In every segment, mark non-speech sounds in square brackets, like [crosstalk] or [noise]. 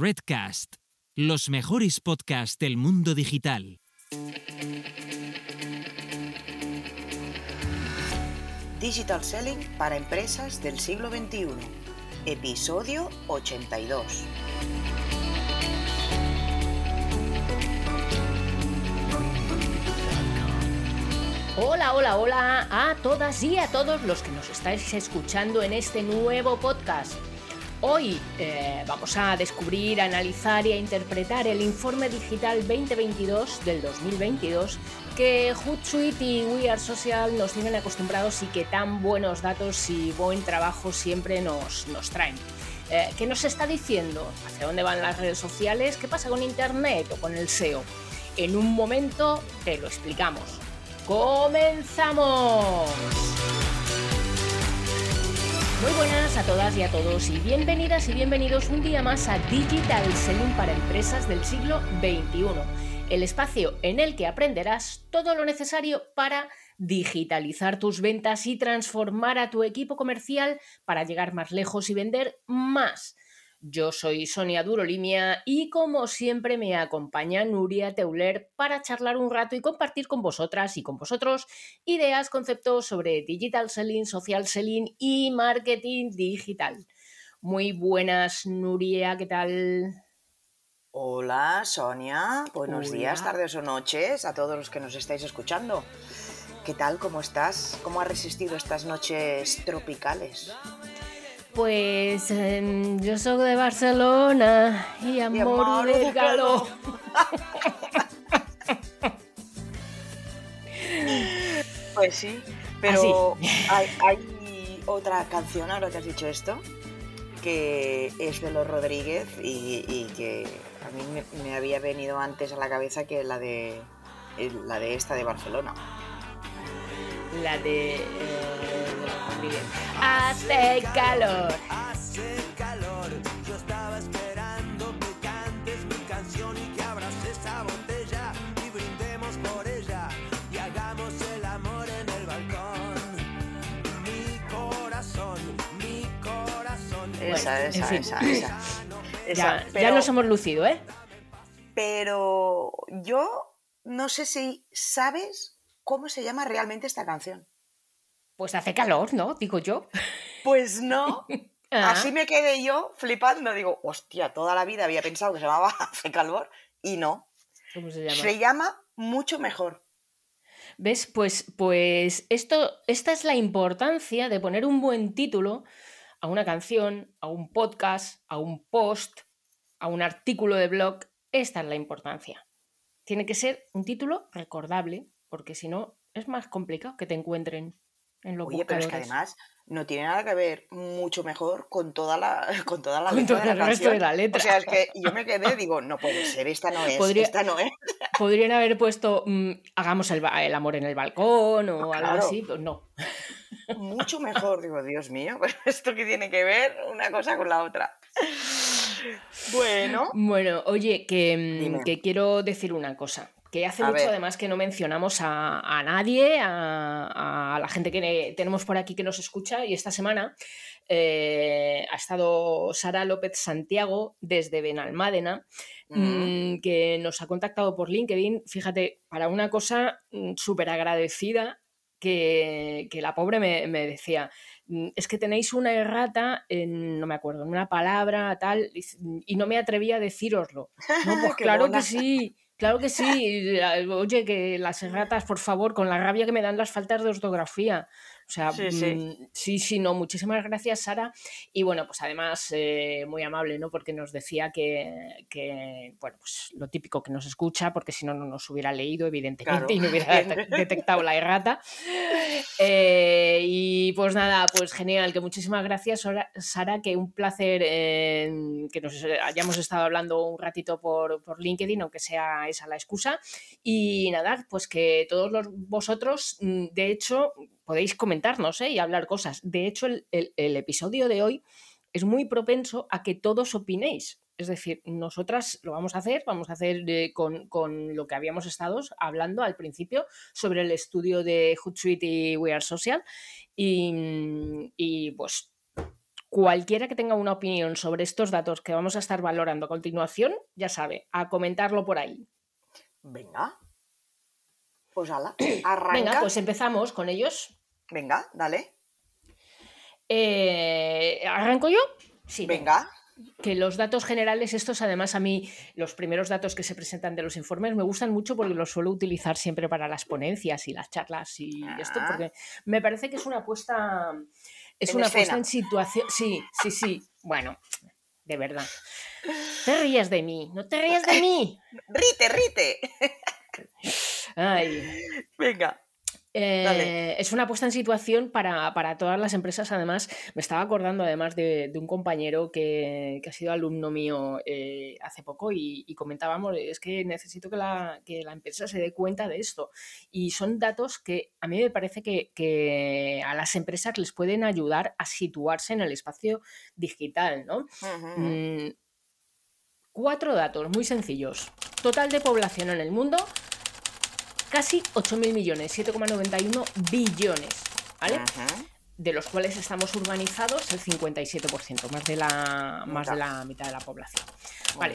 Redcast, los mejores podcasts del mundo digital. Digital Selling para empresas del siglo XXI. Episodio 82. Hola, hola, hola a todas y a todos los que nos estáis escuchando en este nuevo podcast. Hoy eh, vamos a descubrir, analizar y a interpretar el informe digital 2022 del 2022 que Hootsuite y We Are Social nos tienen acostumbrados y que tan buenos datos y buen trabajo siempre nos, nos traen. Eh, ¿Qué nos está diciendo? ¿Hacia dónde van las redes sociales? ¿Qué pasa con Internet o con el SEO? En un momento te lo explicamos. ¡Comenzamos! Muy buenas a todas y a todos y bienvenidas y bienvenidos un día más a Digital Selling para empresas del siglo XXI, el espacio en el que aprenderás todo lo necesario para digitalizar tus ventas y transformar a tu equipo comercial para llegar más lejos y vender más. Yo soy Sonia Durolimia y como siempre me acompaña Nuria Teuler para charlar un rato y compartir con vosotras y con vosotros ideas, conceptos sobre digital selling, social selling y marketing digital. Muy buenas, Nuria, ¿qué tal? Hola, Sonia. Buenos Hola. días, tardes o noches a todos los que nos estáis escuchando. ¿Qué tal? ¿Cómo estás? ¿Cómo has resistido estas noches tropicales? Pues em, yo soy de Barcelona y amor, de de calor. Pues sí, pero hay, hay otra canción, ahora que has dicho esto, que es de los Rodríguez y, y que a mí me, me había venido antes a la cabeza que la de la de esta de Barcelona. La de... eh, Rodríguez. Hace calor. Hace calor, yo estaba esperando que cantes mi canción y que abras esa botella y brindemos por ella y hagamos el amor en el balcón. Mi corazón, mi corazón. Esa, Bueno, en esa, fin. esa, esa. [laughs] Esa, Ya, ya pero- nos hemos lucido, ¿eh? Pero yo no sé si sabes cómo se llama realmente esta canción. Pues hace calor, ¿no? Digo yo. Pues no. [laughs] Ah, Así me quedé yo flipando. Digo, hostia, toda la vida había pensado que se llamaba [laughs] Hace calor y no. ¿Cómo se llama? Se llama mucho mejor. ¿Ves? Pues, pues esto, esta es la importancia de poner un buen título a una canción, a un podcast, a un post, a un artículo de blog. Esta es la importancia. Tiene que ser un título recordable, porque si no es más complicado que te encuentren en los Oye, pero es que además no tiene nada que ver mucho mejor con toda la, [laughs] con toda la Con letra todo de la el resto de la letra. O sea, es que [laughs] yo me quedé, digo, no puede ser, esta no es, Podría- esta no es. Podrían haber puesto mm, hagamos el, amor en el balcón o Ah, algo así, pues no. Mucho mejor, digo, Dios mío, [laughs] pero esto que tiene que ver una cosa con la otra. Bueno, Bueno, oye, que, mm, que quiero decir una cosa. Que hace A mucho ver. además que no mencionamos a, a nadie, a, a la gente que ne- tenemos por aquí que nos escucha y esta semana eh, ha estado Sara López Santiago desde Benalmádena, Mm. mm, que nos ha contactado por LinkedIn, fíjate, para una cosa súper agradecida que, que la pobre me, me decía, "Mm, es que tenéis una errata en, no me acuerdo, en una palabra, tal, y, y no me atrevía a decíroslo. [laughs] No, pues claro que sí, claro que sí. ah, Oye, que las erratas, por favor, con la rabia que me dan las faltas de ortografía. O sea, Sí, sí. mm, sí, sí, no, muchísimas gracias, Sara. Y bueno, pues además, eh, muy amable, ¿no? Porque nos decía que, que, bueno, pues lo típico que nos escucha, porque si no, no nos hubiera leído, evidentemente, Claro. y no hubiera [laughs] de- detectado la errata. Eh, y pues nada, pues genial, que muchísimas gracias, Sara, que un placer eh, que nos hayamos estado hablando un ratito por, por LinkedIn, aunque sea esa la excusa. Y nada, pues que todos los, vosotros, mm, de hecho, podéis comentarnos ¿eh? y hablar cosas. De hecho, el, el- el episodio de hoy es muy propenso a que todos opinéis. Es decir, nosotras lo vamos a hacer, vamos a hacer eh, con, con lo que habíamos estado hablando al principio sobre el estudio de Hootsuite y We Are Social. Y, y, pues Cualquiera que tenga una opinión sobre estos datos que vamos a estar valorando a continuación, ya sabe, a comentarlo por ahí. Venga. Pues ala, arranca. Venga, pues empezamos con ellos. Venga, dale. Eh, ¿Arranco yo? Sí. Venga. Que los datos generales, estos además a mí, los primeros datos que se presentan de los informes me gustan mucho porque los suelo utilizar siempre para las ponencias y las charlas y esto, Ah. porque me parece que es una apuesta, es En una escena. puesta en situación. Sí, sí, sí. Bueno, de verdad. Te rías de mí, no te rías de mí. [laughs] Rite, rite. Ay. Venga. Eh, es una puesta en situación para, para todas las empresas. Además, me estaba acordando además de, de un compañero que, que ha sido alumno mío eh, hace poco y, y comentábamos, es que necesito que la, que la empresa se dé cuenta de esto. Y son datos que a mí me parece que, que a las empresas les pueden ayudar a situarse en el espacio digital, ¿no? Mm, cuatro datos muy sencillos. Total de población en el mundo, casi 8.000 millones, 7,91 billones, ¿vale? De los cuales estamos urbanizados el 57%, más de la, más de la mitad de la población. Vale,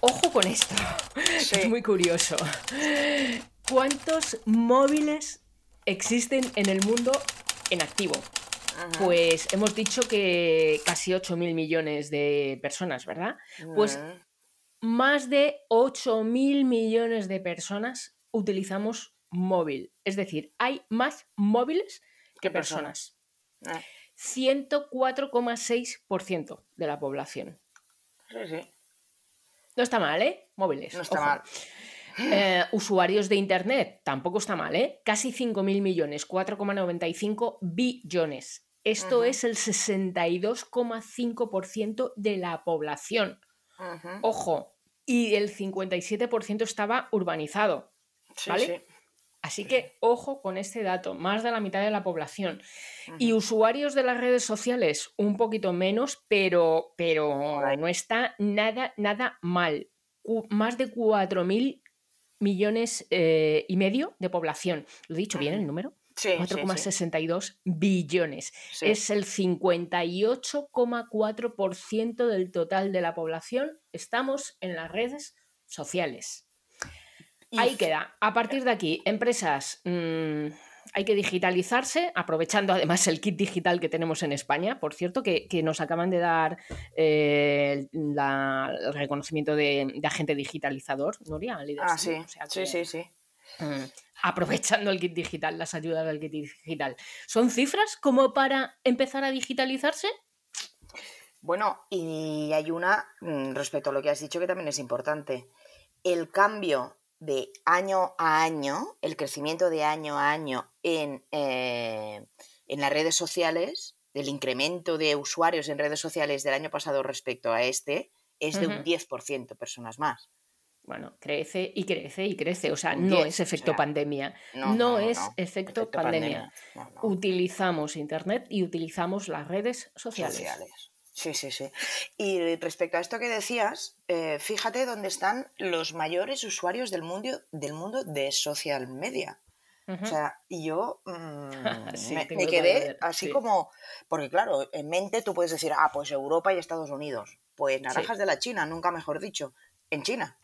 ojo con esto, [laughs] Sí. es muy curioso. ¿Cuántos móviles existen en el mundo en activo? Pues hemos dicho que casi 8.000 millones de personas, ¿verdad? pues-. Más de 8.000 millones de personas utilizamos móvil. Es decir, hay más móviles que ¿Qué personas? personas. Eh, 104,6% de la población. Sí, sí. No está mal, ¿eh? Móviles. No está ojo. mal. Eh, usuarios de Internet, tampoco está mal, ¿eh? Casi 5.000 millones, 4,95 billones. Esto Ujú. es el 62,5% de la población. Ujú. Ojo, y el 57% estaba urbanizado. Sí, ¿vale? sí. Así que ojo con este dato, más de la mitad de la población. Y usuarios de las redes sociales, un poquito menos, pero, pero no está nada, nada mal. Cu- más de 4.000 millones eh, y medio de población. ¿Lo he dicho bien el número? Sí, sí, sí. 4,62 billones. Sí. Es el 58,4% del total de la población. Estamos en las redes sociales. Ahí queda. A partir de aquí, empresas, mm, hay que digitalizarse, aprovechando además el kit digital que tenemos en España, por cierto, que, que nos acaban de dar eh, la- el reconocimiento de, de agente digitalizador, Nuria, Ah, sí. o sea Sí, que, sí, sí. mm, aprovechando el kit digital, las ayudas del kit digital. ¿Son cifras como para empezar a digitalizarse? Bueno, y hay una, mm, respecto a lo que has dicho, que también es importante. El cambio de año a año, el crecimiento de año a año en, eh, en las redes sociales, el incremento de usuarios en redes sociales del año pasado respecto a este, es de un Ujú. 10% personas más. Bueno, crece y crece y crece. O sea, Un no 10, es o efecto sea, pandemia. No, No, no, no, es no. efecto, Efecto pandemia. No. Utilizamos Internet y utilizamos las redes sociales. sociales. Sí, sí, sí. Y respecto a esto que decías, eh, fíjate dónde están los mayores usuarios del mundo, del mundo de social media. O sea, y yo [laughs] mm, Sí, me, quedé así sí. como, porque claro, en mente tú puedes decir, ah, pues Europa y Estados Unidos. Pues naranjas de la China, nunca mejor dicho, en China.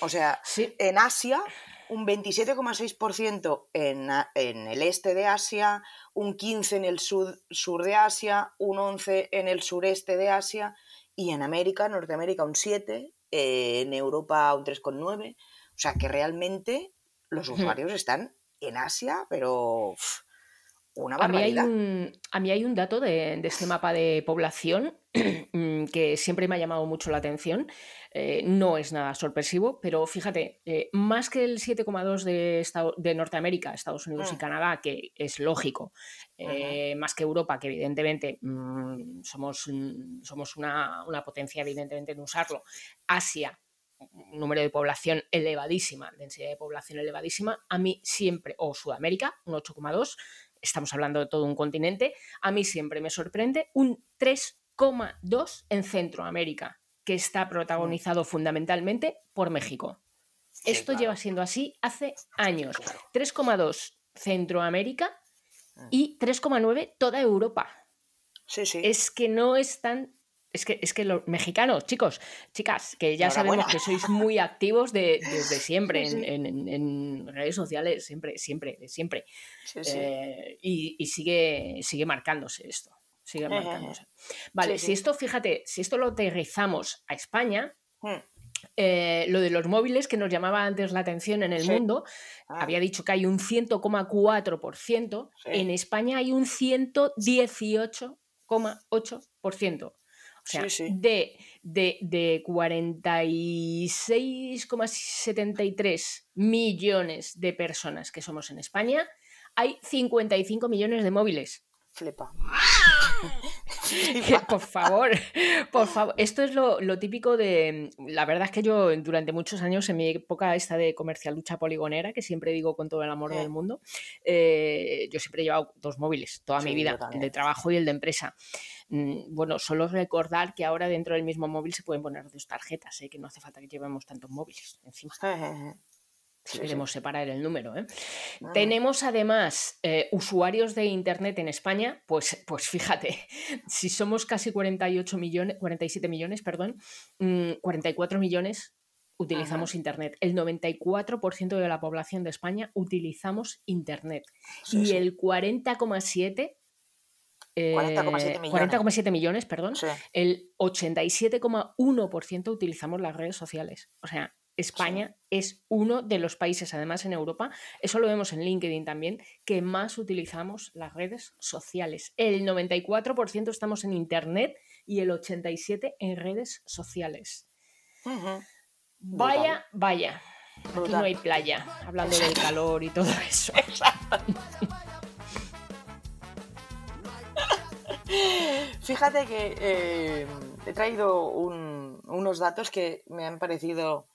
O sea, en Asia, un 27,6% en, en el este de Asia, un 15% en el sur, sur de Asia, un 11% en el sureste de Asia y en América, Norteamérica, un 7%, eh, en Europa un 3,9%. O sea que realmente los usuarios están en Asia, pero una a mí, hay un, a mí hay un dato de, de este mapa de población [clears throat] mm, que siempre me ha llamado mucho la atención. Eh, no es nada sorpresivo, pero fíjate, eh, más que el 7,2 de, de Norteamérica, Estados Unidos y Mm. Canadá, que es lógico, eh, más que Europa, que evidentemente mm, somos, mm, somos una, una potencia evidentemente en usarlo, Asia, un número de población elevadísima, densidad de población elevadísima, a mí siempre, o Sudamérica, un 8,2, estamos hablando de todo un continente, a mí siempre me sorprende un 3,2 en Centroamérica, que está protagonizado fundamentalmente por México. Sí, Esto claro. lleva siendo así hace años. Claro. 3,2 Centroamérica Mm. y 3,9 toda Europa. Sí, sí. Es que no están es que, es que los mexicanos, chicos, chicas, que ya sabemos que sois muy activos de, desde [laughs] siempre En, redes sociales, siempre, siempre, de siempre. Eh, y, sigue, sigue marcándose esto. Sigue marcándose. Vale, si esto, fíjate, si esto lo aterrizamos a España, hmm. eh, lo de los móviles que nos llamaba antes la atención en el mundo, ah. había dicho que hay un 100,4%, en España hay un 118,8%. O sea, de, de, de 46,73 millones de personas que somos en España, hay 55 millones de móviles. [laughs] Flipa. por favor, por favor. Esto es lo, típico de. La verdad es que yo durante muchos años, en mi época esta de comercial lucha poligonera, que siempre digo con todo el amor del mundo, eh, yo siempre he llevado dos móviles toda mi vida, el de trabajo y el de empresa. Mm, bueno, solo recordar que ahora dentro del mismo móvil se pueden poner dos tarjetas, ¿eh? que no hace falta que llevemos tantos móviles encima. [laughs] Si queremos separar el número. ¿eh? Ah. Tenemos además eh, usuarios de Internet en España, pues, pues fíjate, [laughs] si somos casi 48 millones, 47 millones, perdón, 44 mm, millones utilizamos Internet. El 94% de la población de España utilizamos Internet. y el 40,7% 40,7 eh, millones. perdón, el 87,1% utilizamos las redes sociales. O sea, España es uno de los países, además en Europa, eso lo vemos en LinkedIn también, que más utilizamos las redes sociales. El 94% estamos en Internet y el 87% en redes sociales. Vaya, vaya. Aquí no hay playa, hablando del calor y todo eso. [laughs] Fíjate que eh, he traído unos datos que me han parecido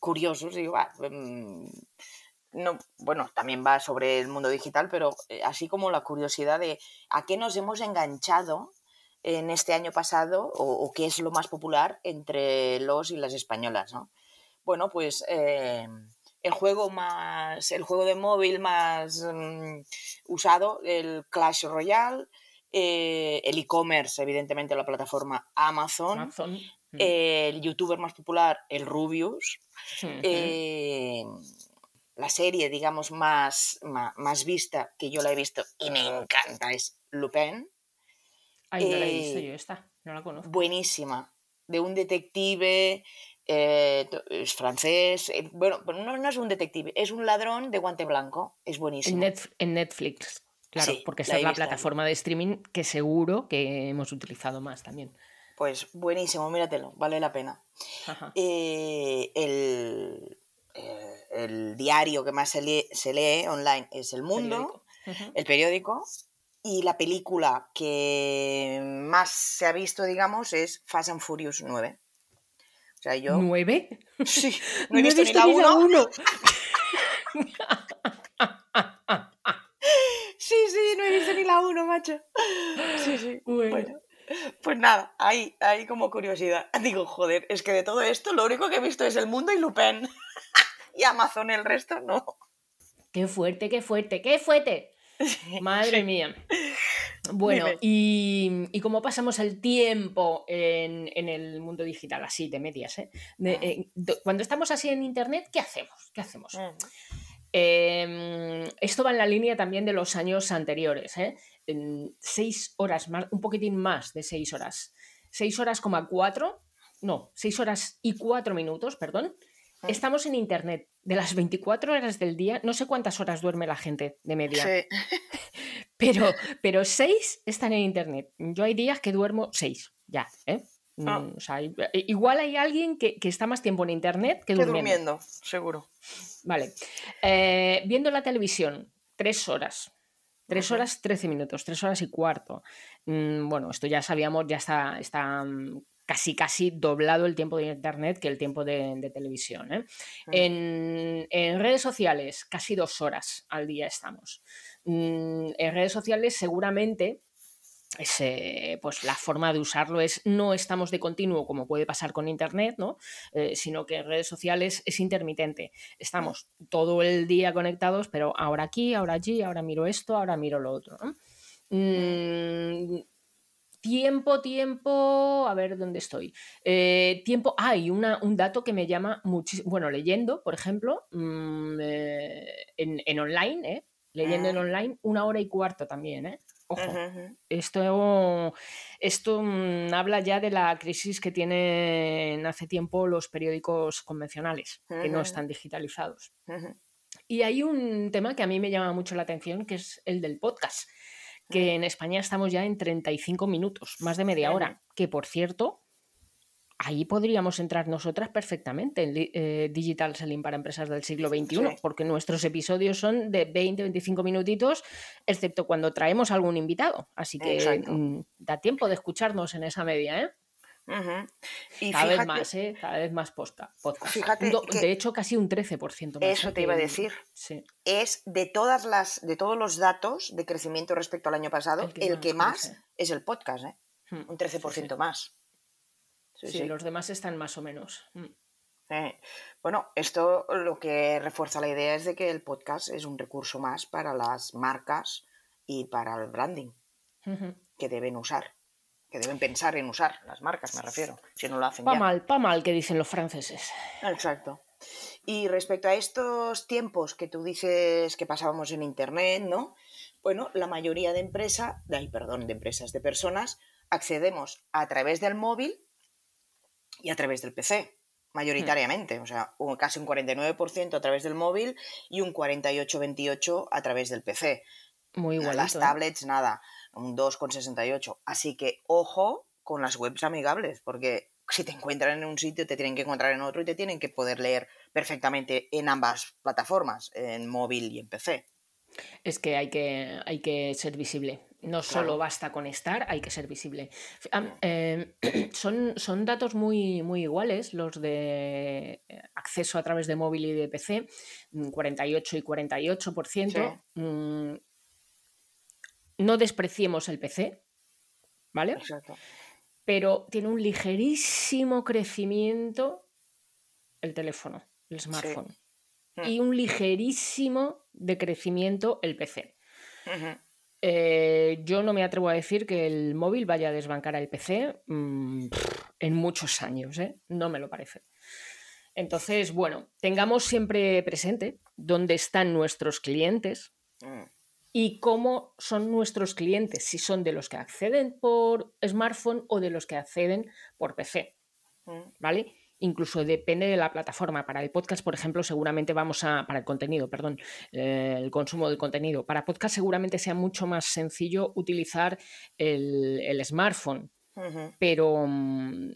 curiosos. Digo, mm, no, bueno, también va sobre el mundo digital, pero eh, así como la curiosidad de a qué nos hemos enganchado en este año pasado o, qué es lo más popular entre los y las españolas, Bueno, pues eh, el juego más, el juego de móvil más mm, usado, el Clash Royale, eh, el e-commerce, evidentemente, la plataforma Amazon, mm. el youtuber más popular, el Rubius, eh, la serie, digamos, más, más, vista, que yo la he visto y me encanta, es Lupin. Ay, no la he visto eh, yo esta, no la conozco. Buenísima, de un detective, es francés, bueno, no, no, es un detective, es un ladrón de guante blanco, es buenísimo. en Netflix. Claro, porque es la plataforma de streaming que seguro que hemos utilizado más también. Pues buenísimo, míratelo, vale la pena. Eh, el, eh, el, diario que más se lee, online es El Mundo, el periódico, y la película que más se ha visto, digamos, es Fast and Furious 9. O sea, yo... ¿Nueve? Sí, [laughs] no he, visto, ni la 1. [laughs] [laughs] Sí, sí, no he visto ni la 1, macho. Sí, sí. Bueno. Pues nada, ahí, ahí como curiosidad. [laughs] Digo, joder, es que de todo esto lo único que he visto es el mundo y Lupin. [laughs] y Amazon, el resto no. Qué fuerte, qué fuerte, qué fuerte. [laughs] Madre mía. Bueno, y, y, cómo pasamos el tiempo en, el mundo digital, así, de medias, ¿eh? Ah. eh cuando estamos así en Internet, ¿qué hacemos? ¿Qué hacemos? Mm. Em, esto va en la línea también de los años anteriores, ¿eh? seis horas más, un poquitín más de seis horas. Seis horas, coma cuatro, no, seis horas y cuatro minutos, perdón. Ah. Estamos en internet. De las 24 horas del día, no sé cuántas horas duerme la gente de media. Sí. [laughs] Pero, pero seis están en internet. Yo hay días que duermo seis, ya, ¿eh? Ah. Mm, eh, igual hay alguien que, está más tiempo en internet que, durmiendo. seguro. Vale. Eh, viendo la televisión, tres horas. Tres horas, trece minutos, tres horas y cuarto. Mm, bueno, esto ya sabíamos, ya está, está mm, casi casi doblado el tiempo de internet que el tiempo de, televisión. ¿eh? En, en, redes sociales, casi dos horas al día estamos. en redes sociales, seguramente pues la forma de usarlo es no estamos de continuo como puede pasar con internet, ¿no? Eh, sino que en redes sociales es intermitente. Estamos todo el día conectados, pero ahora aquí, ahora allí, ahora miro esto, ahora miro lo otro. Mm, Tiempo, tiempo, a ver dónde estoy. Eh, tiempo, hay un dato que me llama muchísimo, bueno, leyendo, por ejemplo, mm, eh, en, online, ¿eh? leyendo en ah. online, una hora y cuarto también, ¿eh? Ojo, esto, esto mm, habla ya de la crisis que tienen hace tiempo los periódicos convencionales, que no están digitalizados. Y hay un tema que a mí me llama mucho la atención, que es el del podcast que en España estamos ya en 35 minutos, más de media hora, que por cierto, ahí podríamos entrar nosotras perfectamente en eh, Digital Selling para empresas del siglo XXI, porque nuestros episodios son de 20-25 minutitos, excepto cuando traemos algún invitado. Así que mm, da tiempo de escucharnos en esa media, ¿eh? y cada vez más, ¿eh? Cada vez más posta, Fíjate de hecho, casi un 13% más. Eso te iba a decir. Es de todas las, de todos los datos de crecimiento respecto al año pasado, el que, más, es el podcast, ¿eh? Hmm, un 13% más. Sí, los demás están más o menos. Hmm. Bueno, esto lo que refuerza la idea es de que el podcast es un recurso más para las marcas y para el branding que deben usar que deben pensar en usar las marcas, me refiero, si no lo hacen pa mal, pa mal, que dicen los franceses. Exacto. Y respecto a estos tiempos que tú dices que pasábamos en Internet, ¿no? Bueno, la mayoría de empresas, perdón, de empresas, de personas, accedemos a través del móvil y a través del PC, mayoritariamente. O sea, casi un 49% a través del móvil y un 48-28% a través del PC. Muy igual. Las ¿eh? tablets, nada un 2,68. Así que ojo con las webs amigables, porque si te encuentran en un sitio, te tienen que encontrar en otro y te tienen que poder leer perfectamente en ambas plataformas, en móvil y en PC. Es que hay que, hay que ser visible. No solo basta con estar, hay que ser visible. Em, [clears throat] son, son datos muy, muy iguales los de acceso a través de móvil y de PC, 48 y 48% no despreciemos el PC, ¿vale? Exacto. Pero tiene un ligerísimo crecimiento el teléfono, el smartphone. Mm. Y un ligerísimo decrecimiento el PC. Eh, yo no me atrevo a decir que el móvil vaya a desbancar al PC mm, en muchos años, ¿eh? no me lo parece. Entonces, bueno, tengamos siempre presente dónde están nuestros clientes, y cómo son nuestros clientes, si son de los que acceden por smartphone o de los que acceden por PC. ¿Vale? Incluso depende de la plataforma. Para el podcast, por ejemplo, seguramente vamos a. Para el contenido, perdón, eh, el consumo del contenido. Para podcast, seguramente sea mucho más sencillo utilizar el, smartphone. Pero mm,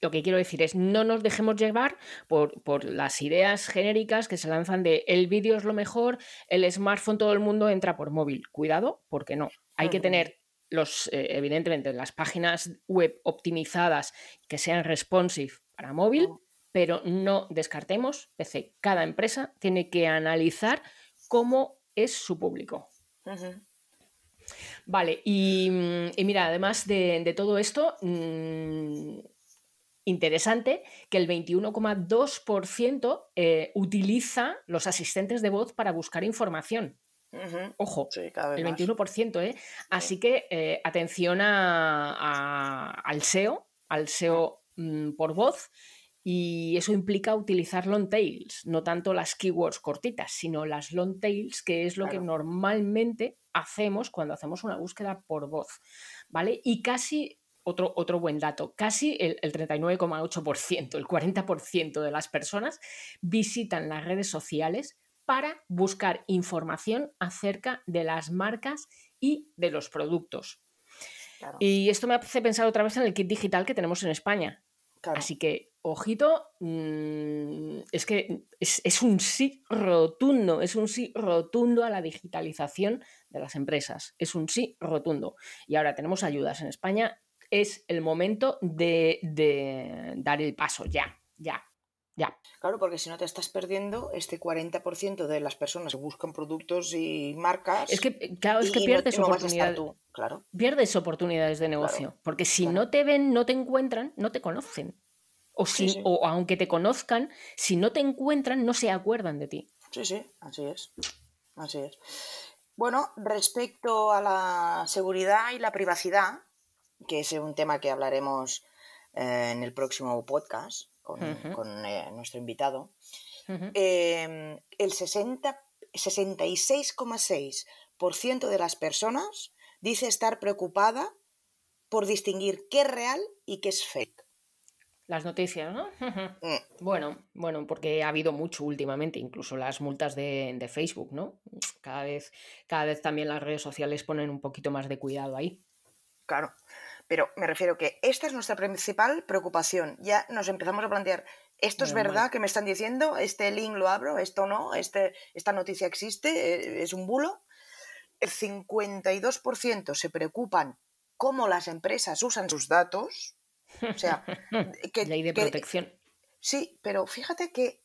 lo que quiero decir es, no nos dejemos llevar por, las ideas genéricas que se lanzan de el vídeo es lo mejor, el smartphone todo el mundo entra por móvil. Cuidado, porque no. Hay que tener los, eh, evidentemente, las páginas web optimizadas que sean responsive para móvil, pero no descartemos PC. Cada empresa tiene que analizar cómo es su público. Vale, y, mira, además de, todo esto, mm, interesante que el 21,2% eh, utiliza los asistentes de voz para buscar información. Ojo, el 21%, ¿eh? Así que eh, atención al SEO, al SEO mm, por voz, y eso implica utilizar long tails, no tanto las keywords cortitas, sino las long tails, que es lo que normalmente hacemos cuando hacemos una búsqueda por voz, ¿vale? Y casi otro, buen dato, casi el, 39,8%, el 40% de las personas visitan las redes sociales para buscar información acerca de las marcas y de los productos. Y esto me hace pensar otra vez en el kit digital que tenemos en España. Así que, ojito, mm, es que es, es, un sí rotundo, es un sí rotundo a la digitalización de las empresas. Es un sí rotundo. Y ahora tenemos ayudas en España es el momento de, dar el paso, ya, ya, ya. Claro, porque si no te estás perdiendo este 40% de las personas que buscan productos y marcas. Es que, claro, es que pierdes oportunidades. Claro. Pierdes oportunidades de negocio. porque si no te ven, no te encuentran, no te conocen. O, si, o aunque te conozcan, si no te encuentran, no se acuerdan de ti. Sí, sí, así es. Así es. Bueno, respecto a la seguridad y la privacidad, que es un tema que hablaremos eh, en el próximo podcast con, eh, nuestro invitado, Ujú. eh, el 60 66,6% de las personas dice estar preocupada por distinguir qué es real y qué es fake. Las noticias, ¿no? Mm, Bueno, bueno, porque ha habido mucho últimamente, incluso las multas de, de Facebook, ¿no? Cada vez, cada vez también las redes sociales ponen un poquito más de cuidado ahí. Claro, pero me refiero que esta es nuestra principal preocupación. Ya nos empezamos a plantear, ¿esto es Normal. verdad que me están diciendo? ¿Este link lo abro? ¿Esto no? ¿Este, ¿Esta noticia existe? Eh, ¿Es un bulo? El 52% se preocupan cómo las empresas usan sus datos. O sea, [laughs] que, Ley de que- protección. Sí, pero fíjate que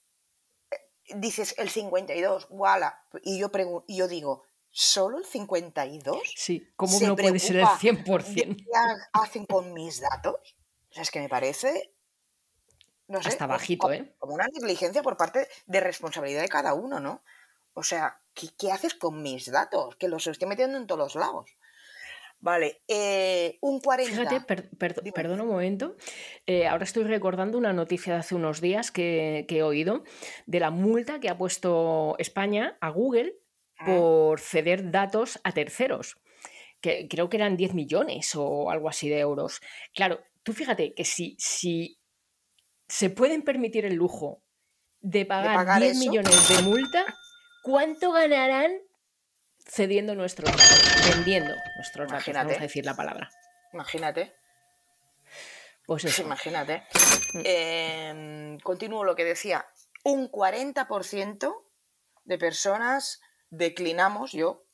eh, dices el 52, ¡wala! Y yo, y yo digo, ¿solo el 52? Sí, ¿cómo no puede ser el preocupa ¿De 100%? qué ha- hacen con mis datos? O sea, es que me parece. No sé. Hasta bajito, como, ¿eh? Como una negligencia por parte de responsabilidad de cada uno, ¿no? O sea, ¿qué, qué haces con mis datos? Que los estoy metiendo en todos los lados. Vale, eh, un 40. Fíjate, per- per- Dime. perdona un momento. eh, ahora estoy recordando una noticia de hace unos días que, que he oído de la multa que ha puesto España a Google por ceder datos a terceros, que creo que eran 10 millones o algo así de euros. Claro, tú fíjate que si, si se pueden permitir el lujo de pagar, pagar 10 eso. millones de multa, ¿cuánto ganarán cediendo nuestros datos, vendiendo nuestros datos? Imagínate. Vamos a decir la palabra. Imagínate. Pues Pues eso. imagínate. Mm. Eh, continúo lo que decía. Un 40% de personas declinamos, yo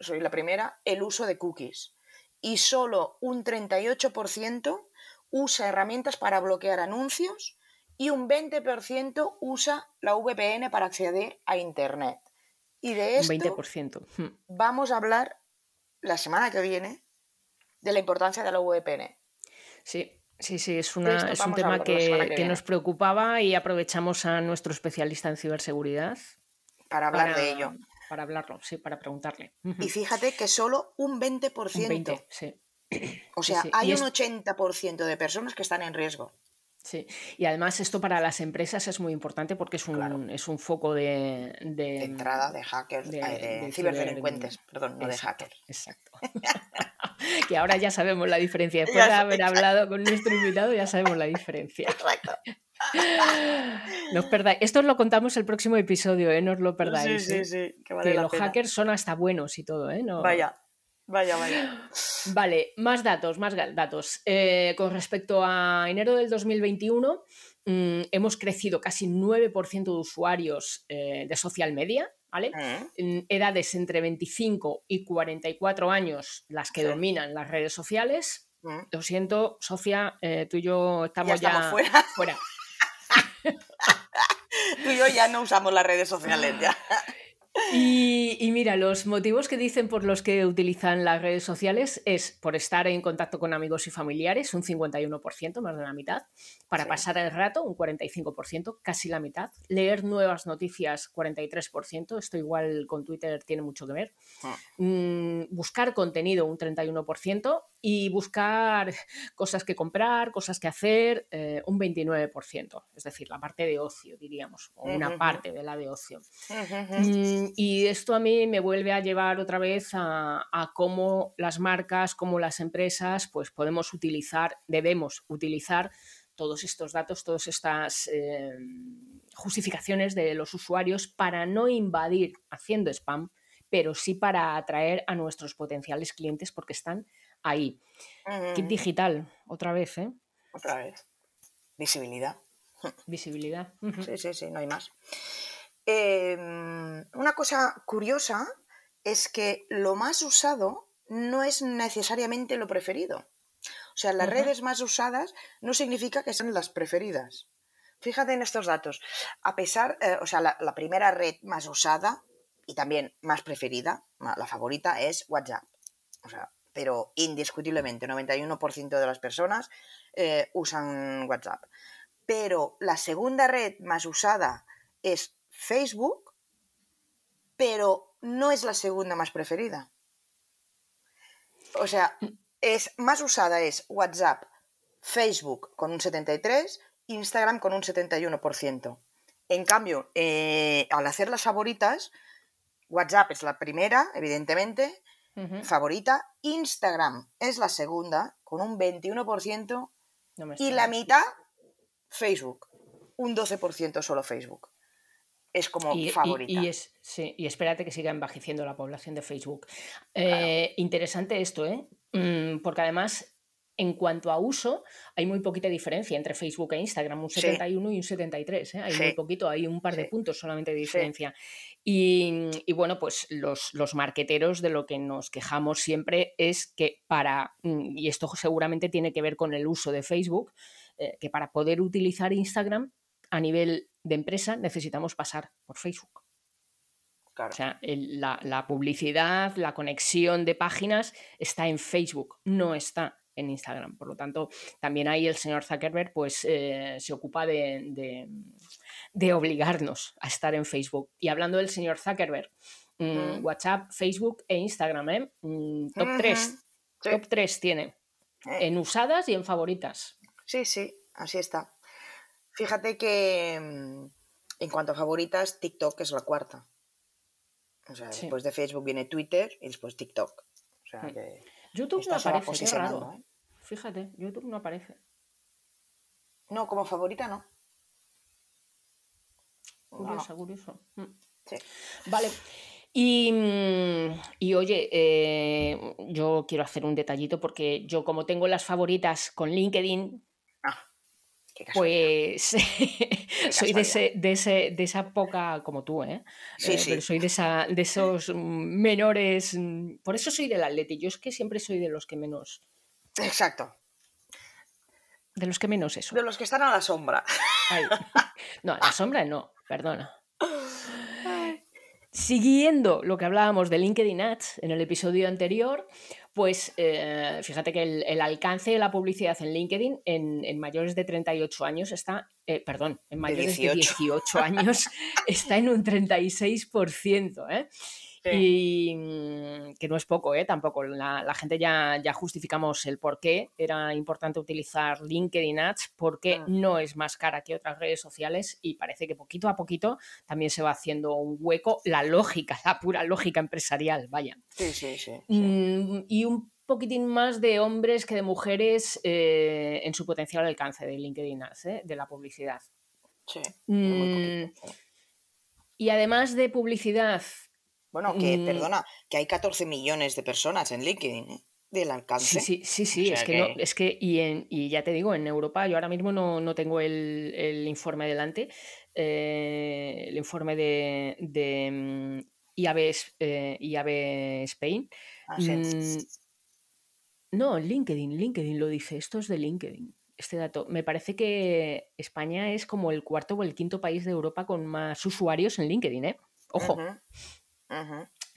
soy la primera, el uso de cookies. Y solo un 38% usa herramientas para bloquear anuncios y un 20% usa la VPN para acceder a Internet. Y de Un esto 20%. Mm. vamos a hablar la semana que viene de la importancia de la VPN. Sí, sí, sí, es, una, es un tema que, que que viene. nos preocupaba y aprovechamos a nuestro especialista en ciberseguridad Para hablar para, de ello. Para hablarlo, sí, para preguntarle. Y fíjate que solo un 20%. Un 20, sí. O sea, sí. hay Y un es- 80% de personas que están en riesgo. Sí, y además esto para las empresas es muy importante porque es un, Claro. es un foco de, de- De entrada de hackers, de- ciberdelincuentes, ciber- perdón, no de hackers. Exacto. [laughs] que ahora ya sabemos la diferencia. [laughs] Después Ya de haber exacto. hablado con nuestro invitado, ya sabemos la diferencia. [laughs] Exacto. No os perdáis. Esto os lo contamos el próximo episodio, ¿eh? No os lo perdáis. Sí, ¿eh? sí, sí, que vale que la los pena. hackers son hasta buenos y todo, ¿eh? No- Vaya, vaya, vaya. Vale, más datos, más datos. Eh, con respecto a enero del 2021, mm, hemos crecido casi 9% de usuarios eh, de social media, ¿vale? Mm, edades entre 25 y 44 años las que Sí. dominan las redes sociales. mm. Lo siento, Sofía, tú y yo estamos Ya ya, estamos fuera. fuera. Tú y yo ya no usamos las redes sociales ya. Y, y mira, los motivos que dicen por los que utilizan las redes sociales es por estar en contacto con amigos y familiares, un 51%, más de la mitad, para Sí. pasar el rato, un 45%, casi la mitad, leer nuevas noticias, 43%, esto igual con Twitter tiene mucho que ver, Mm, buscar contenido, un 31%, y buscar cosas que comprar, cosas que hacer, eh, un 29%, es decir, la parte de ocio, diríamos, o una parte de la de ocio. Mm, y esto a mí me vuelve a llevar otra vez a, a cómo las marcas, cómo las empresas, pues podemos utilizar, debemos utilizar todos estos datos, todas estas eh, justificaciones de los usuarios para no invadir haciendo spam, pero sí para atraer a nuestros potenciales clientes porque están ahí. Kit digital, otra vez, ¿eh? Otra vez. Visibilidad. [laughs] Visibilidad. Sí, sí, sí, no hay más. Eh, una cosa curiosa es que lo más usado no es necesariamente lo preferido. O sea, las redes más usadas no significa que sean las preferidas. Fíjate en estos datos. A pesar, eh, o sea, la, la primera red más usada y también más preferida, la favorita es WhatsApp. O sea, pero indiscutiblemente, 91% de las personas eh, usan WhatsApp. Pero la segunda red más usada es Facebook, pero no es la segunda más preferida. O sea, es más usada es WhatsApp, Facebook con un 73, Instagram con un 71%. En cambio, eh, al hacer las favoritas, WhatsApp es la primera, evidentemente, favorita. Instagram es la segunda, con un 21%. No me Y la mitad, Facebook. Un 12% solo Facebook. Es como Y, favorita. y es, sí, y espérate que siga envejeciendo la población de Facebook. Eh, Interesante esto, ¿eh? Mm, porque además, en cuanto a uso, hay muy poquita diferencia entre Facebook e Instagram, un Sí. 71 y un 73, ¿eh? Hay muy Sí. poquito, hay un par de Sí. puntos solamente de Sí. diferencia. Y, y bueno, pues los, los marqueteros de lo que nos quejamos siempre es que para, mm, y esto seguramente tiene que ver con el uso de Facebook, eh, que para poder utilizar Instagram a nivel de empresa necesitamos pasar por Facebook. Claro. O sea, el- la, la publicidad, la conexión de páginas está en Facebook, no está en Instagram. Por lo tanto, también ahí el señor Zuckerberg pues, eh, se ocupa de, de- de obligarnos a estar en Facebook. Y hablando del señor Zuckerberg, mm, Mm. WhatsApp, Facebook e Instagram, ¿eh? Mm, top Ujú. 3. Sí. Top 3 tiene. Eh, En usadas y en favoritas. Sí, sí, así está. Fíjate que en cuanto a favoritas, TikTok es la cuarta. O sea, Sí. después de Facebook viene Twitter y después TikTok. O sea Mm. que YouTube no aparece, qué raro. ¿eh? Fíjate, YouTube no aparece. No, como favorita no. No, no. Curioso, curioso. Mm. Sí. Vale. Y, y oye, eh, yo quiero hacer un detallito porque yo como tengo las favoritas con LinkedIn. Pues [laughs] soy de, ese, de, ese, de esa poca, como tú, ¿eh? Sí, Eh, sí. Pero soy de, esa, de esos menores, mm, por eso soy del Atleti, yo es que siempre soy de los que menos, Exacto. de los que menos eso. De los que están a la sombra. [laughs] No, a la sombra no, perdona. Siguiendo lo que hablábamos de LinkedIn Ads en el episodio anterior, pues eh, fíjate que el, el alcance de la publicidad en LinkedIn en, en mayores de 38 años está, eh, perdón, en mayores de 18. 18 años [laughs] está en un 36%, ¿eh? Y mm, que no es poco, ¿eh? Tampoco. La, la gente ya, ya justificamos el por qué era importante utilizar LinkedIn Ads, porque Ah. no es más cara que otras redes sociales y parece que poquito a poquito también se va haciendo un hueco la lógica, la pura lógica empresarial, vaya. Sí, sí, sí. sí. Mm, y un poquitín más de hombres que de mujeres eh, en su potencial alcance de LinkedIn Ads, ¿eh? de la publicidad. Sí, Mm, y además de publicidad, Bueno, que, mm. perdona, que hay 14 millones de personas en LinkedIn, ¿eh? Del alcance. Sí, sí, sí, sí, O es sea que, no, que- es que y, en, y ya te digo, en Europa, yo ahora mismo no, no tengo el, el informe delante, eh, el informe de, de mm, IAB, eh, IAB Spain. Ah, sí. Mm, no, LinkedIn, LinkedIn lo dice, esto es de LinkedIn. Este dato. Me parece que España es como el cuarto o el quinto país de Europa con más usuarios en LinkedIn, ¿eh? Ojo.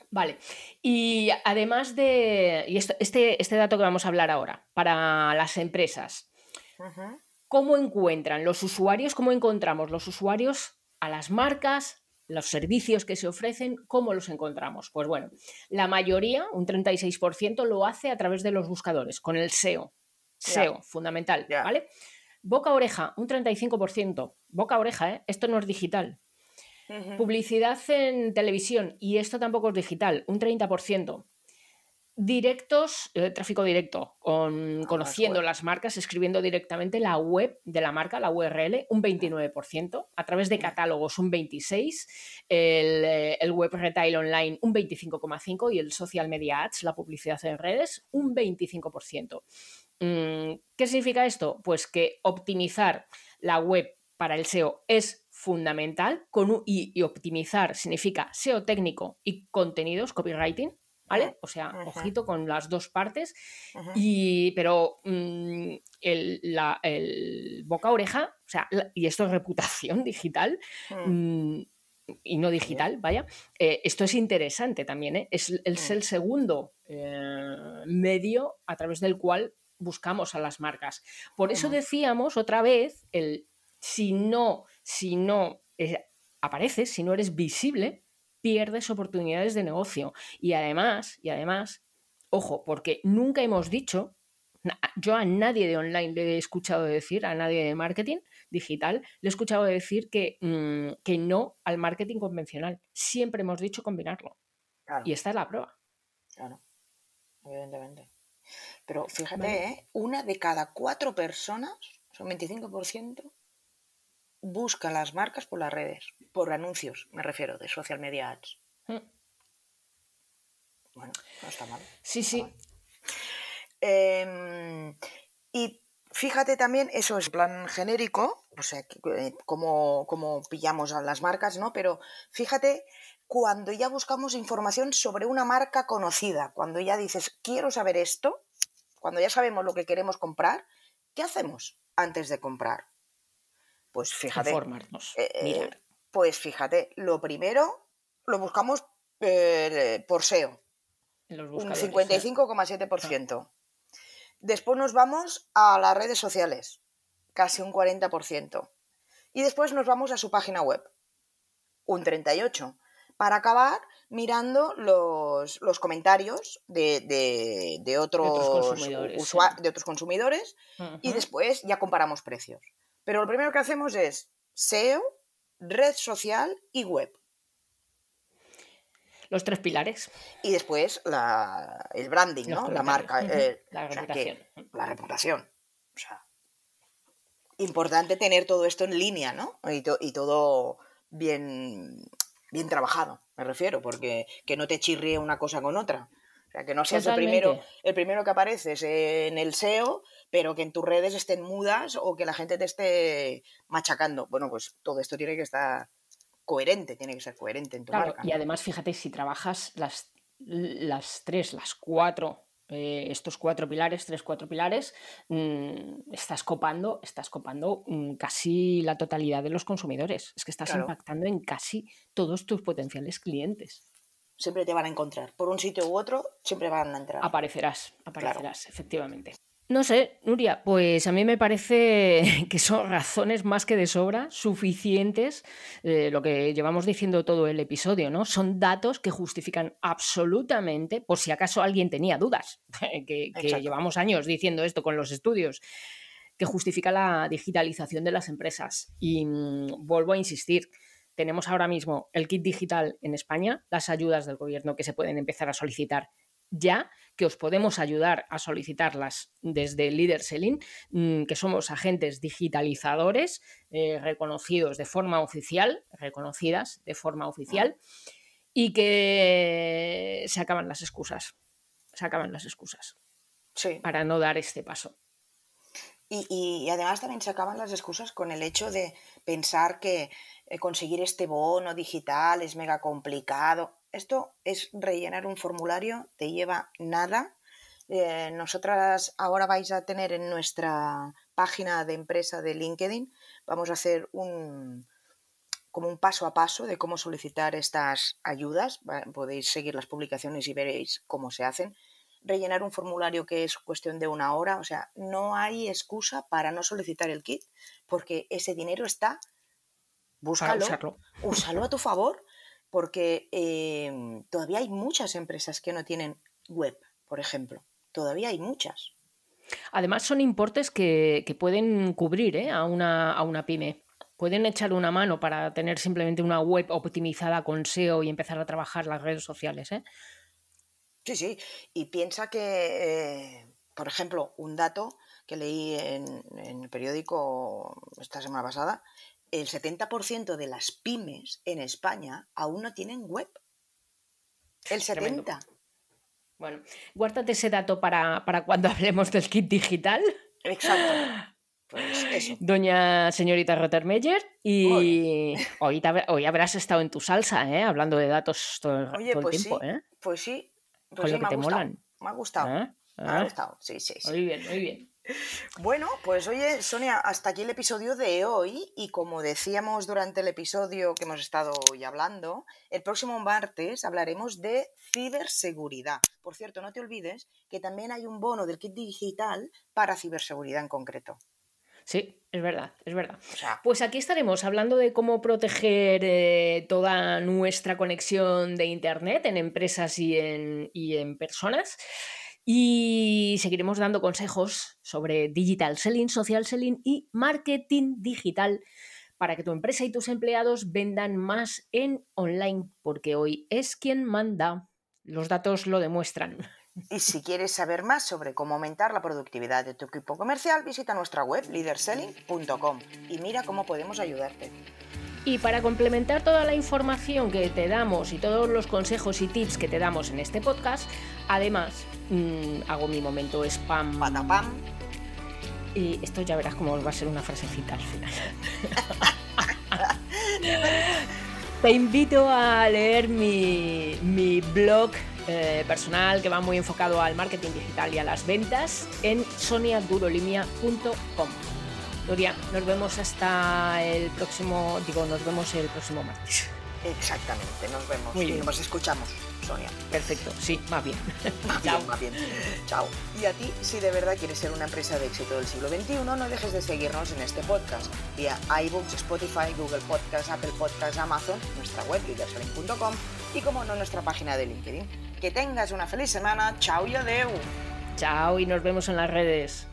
Vale. Y además de. Y esto- este, este dato que vamos a hablar ahora, para las empresas. ¿Cómo encuentran los usuarios? ¿Cómo encontramos los usuarios a las marcas? Los servicios que se ofrecen, ¿cómo los encontramos? Pues bueno, la mayoría, un 36%, lo hace a través de los buscadores, con el SEO. SEO, fundamental. ¿vale? Boca a oreja, un 35%. Boca a oreja, ¿eh? Esto no es digital. Publicidad en televisión, y esto tampoco es digital, un 30%. Directos, eh, tráfico directo, con- las conociendo web. las marcas, escribiendo directamente la web de la marca, la URL, un 29%. A través de catálogos, un 26%. El, eh, el web retail online, un 25,5%. Y el social media ads, la publicidad en redes, un 25%. Mm, ¿Qué significa esto? Pues que optimizar la web para el SEO es fundamental con un- y, y optimizar significa SEO técnico y contenidos, copywriting, ¿vale? O sea, ojito con las dos partes, y, pero mm, el, la- el boca a oreja, o sea, la- y esto es reputación [laughs] digital, Mm. mm, y no digital, vaya, eh, esto es interesante también, ¿eh? es, es Mm. el segundo eh, medio a través del cual buscamos a las marcas. Por eso decíamos otra vez, el, si no, si no eh, apareces, si no eres visible, pierdes oportunidades de negocio. Y además, y además, ojo, porque nunca hemos dicho Yo a nadie de online le he escuchado decir, a nadie de marketing digital, le he escuchado decir que, mm, que no al marketing convencional. Siempre hemos dicho combinarlo. Y esta es la prueba. Claro, evidentemente. Pero fíjate, ¿eh? una de cada cuatro personas, son 25%, busca las marcas por las redes, por anuncios, me refiero, de social media ads. Mm. Bueno, no está mal. Sí, sí. Em, y fíjate también, eso es plan genérico, o sea, eh, como, como pillamos a las marcas, ¿no? Pero fíjate cuando ya buscamos información sobre una marca conocida, cuando ya dices, quiero saber esto, cuando ya sabemos lo que queremos comprar, ¿qué hacemos antes de comprar? Pues fíjate. Informarnos. Eh, pues fíjate, lo primero lo buscamos eh, por SEO. Un 55,7%. Después nos vamos a las redes sociales, casi un 40%. Y después nos vamos a su página web, un 38%. Para acabar mirando los, comentarios de, otros, consumidores, de otros consumidores y después ya comparamos precios. Pero lo primero que hacemos es SEO, red social y web. Los tres pilares. Y después el branding, ¿no? La marca. Eh, la reputación. la reputación. O sea, importante tener todo esto en línea, ¿no? Y, y, todo bien, bien trabajado, me refiero, porque que no te chirríe una cosa con otra. O sea, que no seas el primero, el primero que apareces en el SEO, pero que en tus redes estén mudas o que la gente te esté machacando. Bueno, pues todo esto tiene que estar coherente, tiene que ser coherente en tu claro, Y además, fíjate, si trabajas las, las tres, las cuatro, eh, estos cuatro pilares, tres, cuatro pilares, mm, estás copando, estás copando mm, casi la totalidad de los consumidores. Es que estás impactando en casi todos tus potenciales clientes. Siempre te van a encontrar. Por un sitio u otro, siempre van a entrar. Aparecerás, aparecerás, efectivamente. No sé, Nuria, pues a mí me parece [laughs] que son razones más que de sobra, suficientes, eh, lo que llevamos diciendo todo el episodio, ¿no? Son datos que justifican absolutamente, por si acaso alguien tenía dudas, [laughs] que, llevamos años diciendo esto con los estudios, que justifica la digitalización de las empresas. Y mm, vuelvo a insistir, tenemos ahora mismo el kit digital en España, las ayudas del gobierno que se pueden empezar a solicitar ya que os podemos ayudar a solicitarlas desde Leader Selling, mm, que somos agentes digitalizadores eh, reconocidos de forma oficial, reconocidas de forma oficial, y que se acaban las excusas. Se acaban las excusas. Para no dar este paso. Y, además también se acaban las excusas con el hecho de pensar que eh, conseguir este bono digital es mega complicado. Esto es rellenar un formulario, te lleva nada. Eh, nosotras ahora vais a tener en nuestra página de empresa de LinkedIn, vamos a hacer un como un paso a paso de cómo solicitar estas ayudas. Podéis seguir las publicaciones y veréis cómo se hacen. Rellenar un formulario que es cuestión de una hora, o sea, no hay excusa para no solicitar el kit, porque ese dinero está, búscalo, úsalo a tu favor porque em, todavía hay muchas empresas que no tienen web, por ejemplo. Todavía hay muchas. Además, son importes que, pueden cubrir ¿eh? a, una, a una pyme. Pueden echar una mano para tener simplemente una web optimizada con SEO y empezar a trabajar las redes sociales. ¿eh? Sí, sí. Y piensa que, eh, por ejemplo, un dato que leí en, en el periódico esta semana pasada el 70% de las pymes en España aún no tienen web. El 70%. Bueno, guárdate ese dato para, cuando [laughs] hablemos del kit digital. Exacto. [laughs] Pues eso. Doña señorita Rottermeyer, y hoy, hoy, habrás estado en tu salsa, ¿eh? hablando de datos todo, el pues tiempo. Sí, ¿eh? Pues sí, pues Con lo que te molan. Me ha gustado. ¿Eh? Me ha ¿Eh? gustado, sí, sí, sí. Muy bien, muy bien. Bueno, pues oye, Sonia, hasta aquí el episodio de hoy y como decíamos durante el episodio que hemos estado hoy hablando, el próximo martes hablaremos de ciberseguridad. Por cierto, no te olvides que también hay un bono del kit digital para ciberseguridad en concreto. Sí, es verdad, es verdad. pues aquí estaremos hablando de cómo proteger eh, toda nuestra conexión de Internet en empresas y en, y en personas. Y seguiremos dando consejos sobre digital selling, social selling y marketing digital para que tu empresa y tus empleados vendan más en online, porque hoy es quien manda. Los datos lo demuestran. [laughs] Y si quieres saber más sobre cómo aumentar la productividad de tu equipo comercial, visita nuestra web leaderselling.com y mira cómo podemos ayudarte. Y para complementar toda la información que te damos y todos los consejos y tips que te damos en este podcast, además mmm, hago mi momento spam. Patapam. Y esto ya verás cómo va a ser una frasecita al final. [laughs] te invito a leer mi, mi blog eh, personal que va muy enfocado al marketing digital y a las ventas en soniadurolimia.com. Nuria, nos vemos hasta el próximo, digo, nos vemos el próximo martes. Exactamente, nos vemos Muy y bien. nos escuchamos, Sonia. Perfecto, sí, más bien. [laughs] Más Chao. bien, más bien. Chao. Y a ti, si de verdad quieres ser una empresa de éxito del siglo XXI, no dejes de seguirnos en este podcast vía iBooks, Spotify, Google Podcasts, Apple Podcasts, Amazon, nuestra web leaderselling.com y como no nuestra página de LinkedIn. Que tengas una feliz semana. Chao y adeu. Chao y nos vemos en las redes.